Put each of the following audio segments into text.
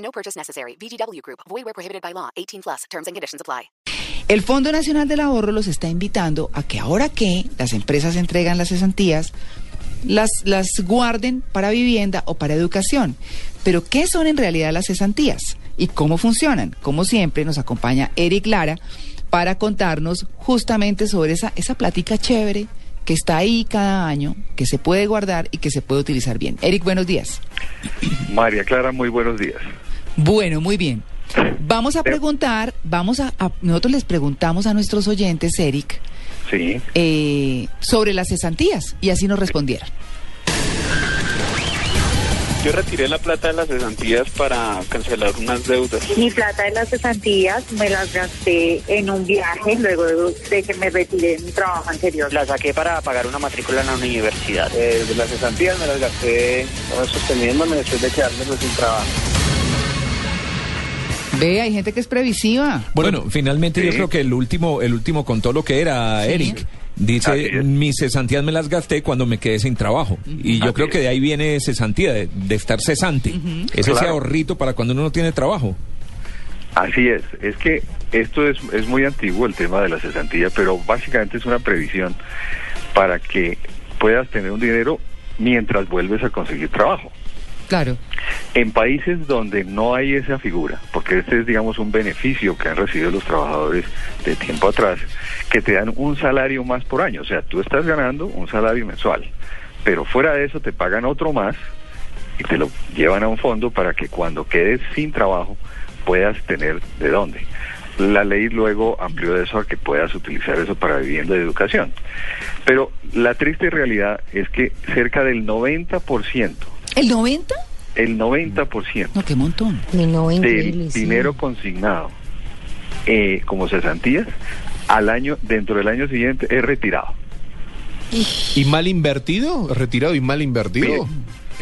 No purchase necessary. VGW Group. Void where prohibited by law. 18 plus. Terms and conditions apply. El Fondo Nacional del Ahorro los está invitando a que ahora que las empresas entregan las cesantías, las, las guarden para vivienda o para educación. Pero, ¿qué son en realidad las cesantías? ¿Y cómo funcionan? Como siempre, nos acompaña Eric Lara para contarnos justamente sobre esa, esa plática chévere que está ahí cada año, que se puede guardar y que se puede utilizar bien. Eric, buenos días. María Clara, muy buenos días. Bueno, muy bien. Vamos a preguntar, vamos a, a- nosotros les preguntamos a nuestros oyentes, Eric, Sí. eh, sobre las cesantías y así nos respondieron. Yo retiré la plata de las cesantías para cancelar unas deudas. Mi plata de las cesantías me las gasté en un viaje luego de, que me retiré de mi trabajo anterior. La saqué para pagar una matrícula en la universidad. Eh, de las cesantías me las gasté sosteniéndome después de quedarme sin trabajo. Ve, hay gente que es previsiva. Bueno, finalmente yo creo que el último, el último contó lo que era, Sí. Eric. Dice, mis cesantías me las gasté cuando me quedé sin trabajo. Y yo Así creo es. que de ahí viene cesantía, de, de estar cesante. Es ese ahorrito para cuando uno no tiene trabajo. Así es. Es que esto es, es muy antiguo el tema de la cesantía, pero básicamente es una previsión para que puedas tener un dinero mientras vuelves a conseguir trabajo. Claro. En países donde no hay esa figura, porque este es, digamos, un beneficio que han recibido los trabajadores de tiempo atrás, que te dan un salario más por año. O sea, tú estás ganando un salario mensual, pero fuera de eso te pagan otro más y te lo llevan a un fondo para que cuando quedes sin trabajo puedas tener de dónde. La ley luego amplió eso a que puedas utilizar eso para vivienda y educación. Pero la triste realidad es que cerca del 90%, ¿El 90? el 90% No, qué montón. del dinero consignado eh, como cesantías al año dentro del año siguiente es retirado. ¿Y mal invertido? ¿Retirado y mal invertido?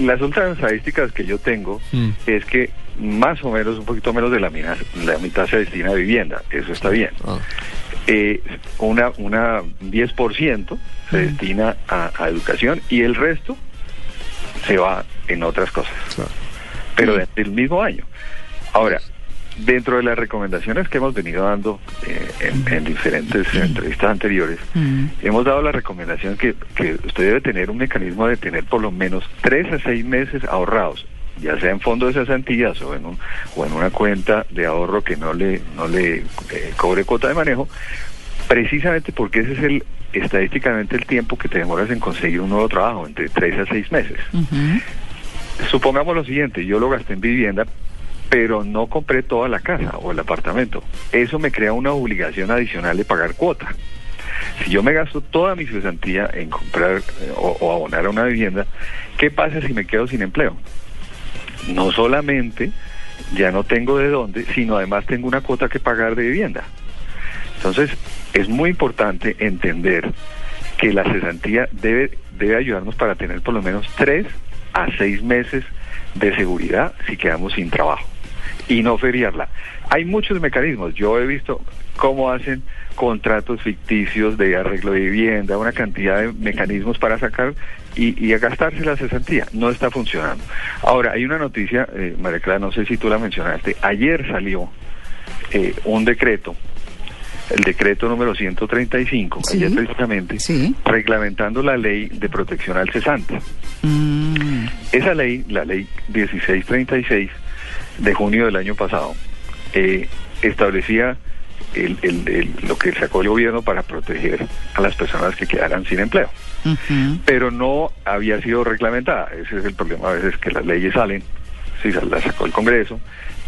Las últimas estadísticas que yo tengo Mm. es que más o menos, un poquito menos de la, mina- la mitad se destina a vivienda, eso está bien. Ah. Eh, una, una 10% se destina a, a educación y el resto se va en otras cosas. Claro. Pero dentro del mismo año. Ahora, dentro de las recomendaciones que hemos venido dando eh, en, en diferentes entrevistas anteriores, Mm. hemos dado la recomendación que, que usted debe tener un mecanismo de tener por lo menos tres a seis meses ahorrados, ya sea en fondos de cesantías o en, un, o en una cuenta de ahorro que no le, no le eh, cobre cuota de manejo, precisamente porque ese es el estadísticamente el tiempo que te demoras en conseguir un nuevo trabajo, entre tres a seis meses. Supongamos lo siguiente, yo lo gasté en vivienda, pero no compré toda la casa o el apartamento. Eso me crea una obligación adicional de pagar cuota. Si yo me gasto toda mi cesantía en comprar eh, o, o abonar a una vivienda, ¿qué pasa si me quedo sin empleo? No solamente ya no tengo de dónde, sino además tengo una cuota que pagar de vivienda. Entonces, es muy importante entender que la cesantía debe, debe ayudarnos para tener por lo menos tres a seis meses de seguridad si quedamos sin trabajo y no feriarla. Hay muchos mecanismos. Yo he visto cómo hacen contratos ficticios de arreglo de vivienda, una cantidad de mecanismos para sacar y, y a gastarse la cesantía. No está funcionando. Ahora, hay una noticia, eh, María Clara, no sé si tú la mencionaste. Ayer salió eh, un decreto, el decreto número 135, Sí. ayer precisamente, Sí. reglamentando la ley de protección al cesante. Mm. Esa ley, la ley 1636 de junio del año pasado, eh, establecía el- el- el- lo que sacó el gobierno para proteger a las personas que quedaran sin empleo. Pero no había sido reglamentada. Ese es el problema a veces que las leyes salen, sí, las sacó el Congreso,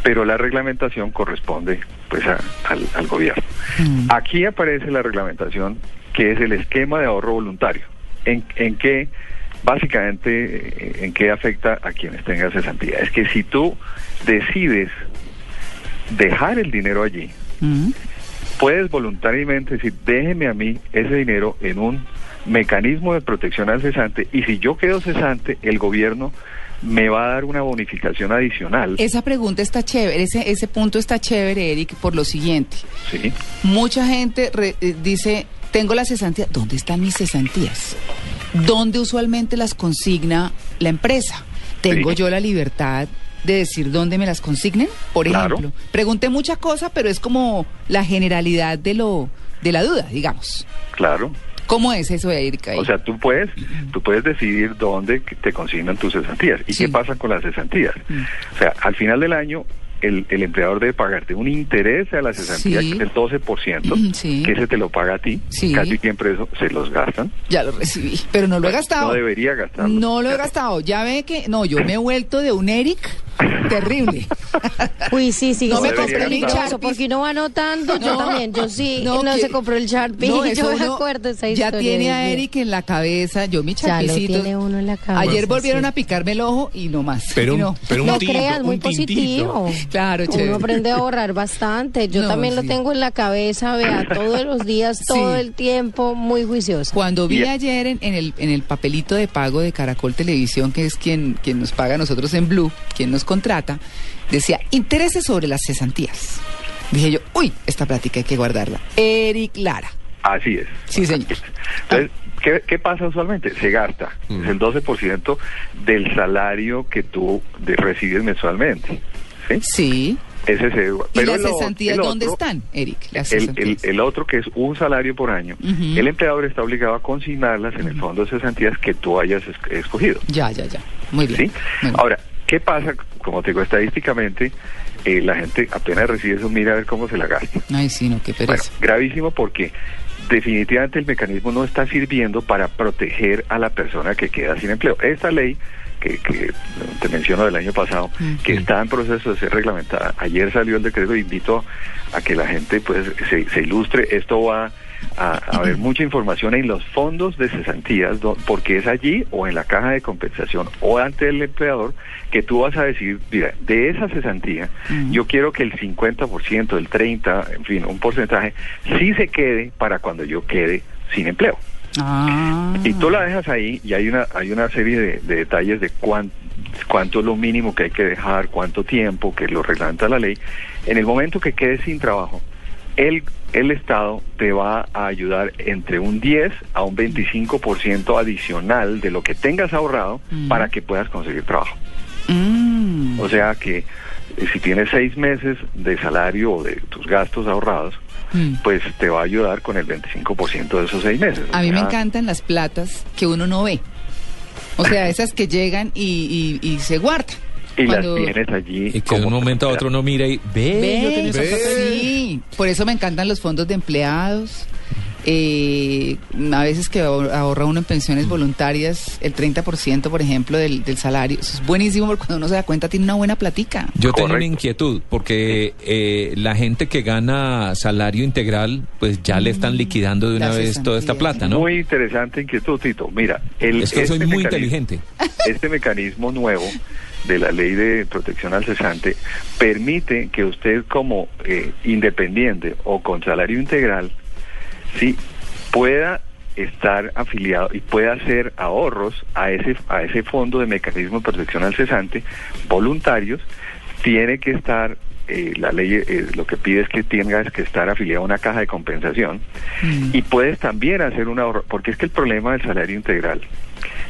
pero la reglamentación corresponde pues a- al, al gobierno. Mm. Aquí aparece la reglamentación que es el esquema de ahorro voluntario. ¿En, en qué básicamente, eh, ¿en qué afecta a quienes tengan cesantía? Es que si tú decides dejar el dinero allí, puedes voluntariamente decir, déjeme a mí ese dinero en un mecanismo de protección al cesante y si yo quedo cesante, el gobierno me va a dar una bonificación adicional. Esa pregunta está chévere, ese, ese punto está chévere, Eric, por lo siguiente. Sí. Mucha gente re- eh, dice, tengo las cesantías. ¿Dónde están mis cesantías? ¿Dónde usualmente las consigna la empresa? ¿Tengo Sí. yo la libertad de decir dónde me las consignen? Por Claro. ejemplo, pregunté mucha cosa, pero es como la generalidad de lo de la duda, digamos. Claro. ¿Cómo es eso, Erika? O sea, tú puedes, tú puedes decidir dónde te consignan tus cesantías. ¿Y Sí. qué pasa con las cesantías? O sea, al final del año, el, el empleador debe pagarte un interés a la cesantía Sí. que es del 12%, Sí. que ese te lo paga a ti. Sí. Casi siempre eso se los gastan. Ya lo recibí, pero no lo he gastado. No debería gastarlo. No lo he gastado. Ya ve que, no, yo me he vuelto de un Eric terrible. Uy, sí, sí, No se me compró compré el mi Sharpie. Porque uno va anotando, yo también, yo sí, No, no, que- se compró el Sharpie, No, yo me uno acuerdo esa Ya historia. tiene a. Eric en la cabeza, yo mi Ya lo chapicito. tiene uno en la cabeza, Ayer volvieron sí. a picarme el ojo y no más. Pero no. pero un No tinto, creas, muy un positivo. Claro, Uno chévere. aprende a ahorrar bastante. Yo No, también lo tengo en la cabeza, vea, todos los días, todo Sí. el tiempo, muy juicioso. Cuando vi ayer en, en el, en el papelito de pago de Caracol Televisión, que es quien, quien nos paga a nosotros en Blue, quien nos contrata, decía intereses sobre las cesantías. Dije yo, uy, esta plática hay que guardarla. Eric Lara. Así es. Sí, señor. Entonces, ¿qué, qué pasa usualmente? Se gasta. Mm. Es el 12% del salario que tú de- recibes mensualmente. ¿sí? Sí. Ese se, ¿Y las cesantías dónde otro- están, Eric? Las El, cesantías. el- el otro que es un salario por año, el empleador está obligado a consignarlas en el fondo de cesantías que tú hayas es- escogido. Ya, ya, ya. Muy bien. ¿sí? Muy bien. Ahora, ¿qué pasa? Como te digo, estadísticamente, eh, la gente apenas recibe eso, mira a ver cómo se la gasta. Ay, sí, no, qué Bueno, pereza. gravísimo porque definitivamente el mecanismo no está sirviendo para proteger a la persona que queda sin empleo. Esta ley que, que te menciono del año pasado, que está en proceso de ser reglamentada, ayer salió el decreto, invito a que la gente pues se, se ilustre, esto va a, a haber mucha información en los fondos de cesantías, porque es allí o en la caja de compensación o ante el empleador que tú vas a decir, mira, de esa cesantía, yo quiero que el 50%, el 30%, en fin, un porcentaje, sí se quede para cuando yo quede sin empleo. Ah. Y tú la dejas ahí y hay una, hay una serie de, de detalles de cuán- cuánto es lo mínimo que hay que dejar, cuánto tiempo, que lo reglamenta la ley. En el momento que quedes sin trabajo, el, el Estado te va a ayudar entre un 10 a un 25% adicional de lo que tengas ahorrado Mm. para que puedas conseguir trabajo. Mm. O sea que eh, si tienes seis meses de salario o de tus gastos ahorrados, Mm. pues te va a ayudar con el 25% de esos seis meses. A mí me encantan las platas que uno no ve. O sea, esas que llegan y, y- y se guardan. Y Cuando- las tienes allí. Y que de un momento a otro uno mira y ve, Ve, yo tenía esa ve. plata ahí". Sí, por eso me encantan los fondos de empleados. Eh, a veces que ahor- ahorra uno en pensiones voluntarias el 30%, por ejemplo, del, del salario. Eso es buenísimo porque cuando uno se da cuenta tiene una buena platica. Yo tengo una inquietud, porque eh, la gente que gana salario integral, pues ya le están liquidando de una vez toda esta plata, ¿no? Muy interesante inquietud, Tito. Mira, el, Es que soy muy mecanismo- inteligente. Este mecanismo nuevo de la ley de protección al cesante permite que usted como eh, independiente o con salario integral, sí, pueda estar afiliado y pueda hacer ahorros a ese a ese fondo de mecanismo de protección al cesante voluntarios tiene que estar eh, la ley eh, lo que pide es que tengas que estar afiliado a una caja de compensación Mm. y puedes también hacer un ahorro porque es que el problema del salario integral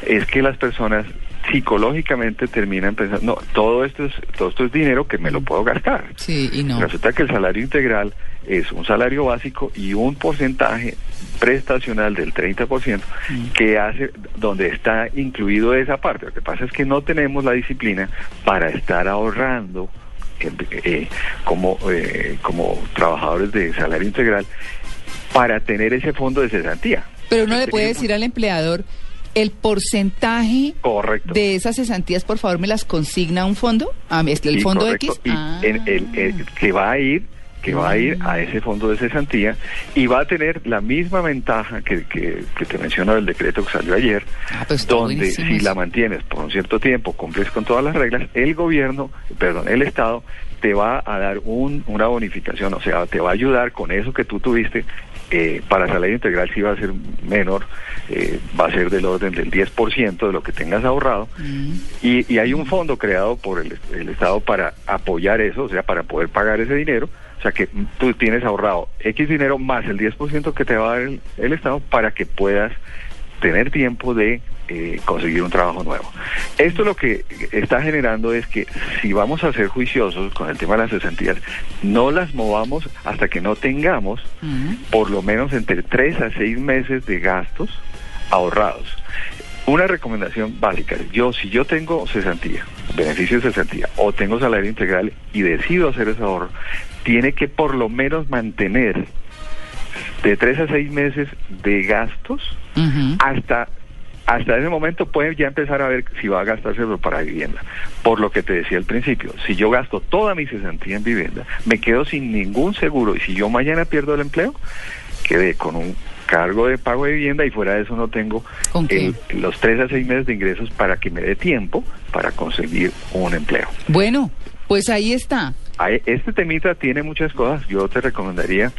es que las personas psicológicamente terminan pensando no todo esto es todo esto es dinero que me lo puedo gastar Sí, y no. Resulta que el salario integral es un salario básico y un porcentaje prestacional del 30% que hace donde está incluido esa parte. Lo que pasa es que no tenemos la disciplina para estar ahorrando eh, eh, como eh, como trabajadores de salario integral para tener ese fondo de cesantía. Pero uno le puede decir al empleador el porcentaje Correcto. de esas cesantías, por favor, me las consigna a un fondo. Ah, es que el Sí, fondo correcto. X. Y Ah. en el, el que va a ir que va a ir a ese fondo de cesantía y va a tener la misma ventaja que, que, que te menciono del decreto que salió ayer, Ah, pues donde si eso. la mantienes por un cierto tiempo, cumples con todas las reglas, el gobierno, perdón, el Estado te va a dar un, una bonificación, o sea, te va a ayudar con eso que tú tuviste. Eh, para salario integral sí va a ser menor, eh, va a ser del orden del 10% de lo que tengas ahorrado. Y, y hay un fondo creado por el, el Estado para apoyar eso, o sea, para poder pagar ese dinero. O sea, que mm, tú tienes ahorrado X dinero más el 10% que te va a dar el, el Estado para que puedas tener tiempo de eh, conseguir un trabajo nuevo. Esto lo que está generando es que si vamos a ser juiciosos con el tema de las cesantías, no las movamos hasta que no tengamos por lo menos entre 3 a 6 meses de gastos ahorrados. Una recomendación básica, yo si yo tengo cesantía, beneficio de cesantía, o tengo salario integral y decido hacer ese ahorro, tiene que por lo menos mantener de tres a seis meses de gastos hasta hasta ese momento puede ya empezar a ver si va a gastárselo para vivienda. Por lo que te decía al principio, si yo gasto toda mi cesantía en vivienda, me quedo sin ningún seguro y si yo mañana pierdo el empleo, quedé con un cargo de pago de vivienda y fuera de eso no tengo el- los tres a seis meses de ingresos para que me dé tiempo para conseguir un empleo. Bueno, pues ahí está. Este temita tiene muchas cosas. Yo te recomendaría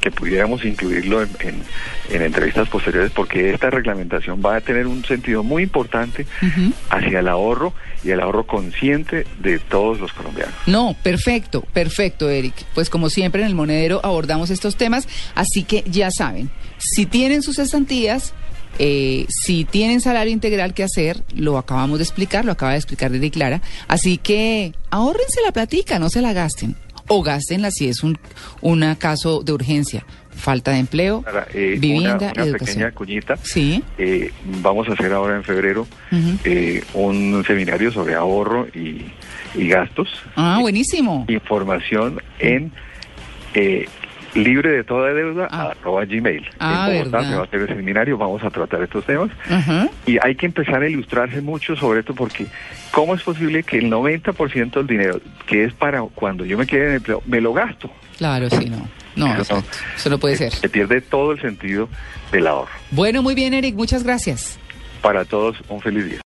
que pudiéramos incluirlo en, en- en entrevistas posteriores porque esta reglamentación va a tener un sentido muy importante hacia el ahorro y el ahorro consciente de todos los colombianos. No, perfecto, perfecto, Eric. Pues como siempre en el monedero abordamos estos temas, así que ya saben, si tienen sus cesantías, eh, si tienen salario integral que hacer, lo acabamos de explicar, lo acaba de explicar Eric Clara, así que ahórrense la platica, no se la gasten, o gástenla si es un una caso de urgencia, falta de empleo, eh, vivienda una, una y pequeña educación. cuñita. Sí. Eh, vamos a hacer ahora en febrero eh, un seminario sobre ahorro y, y gastos. Ah, buenísimo. Información en eh, libre de toda deuda arroba gmail. Ah, en Bogotá verdad. se va a hacer el seminario, vamos a tratar estos temas. Y hay que empezar a ilustrarse mucho sobre esto porque ¿cómo es posible que el 90% del dinero que es para cuando yo me quede en empleo, me lo gasto? Claro, sí, no. No, Eso no puede ser. Se pierde todo el sentido del ahorro. Bueno, muy bien, Eric, muchas gracias. Para todos, un feliz día.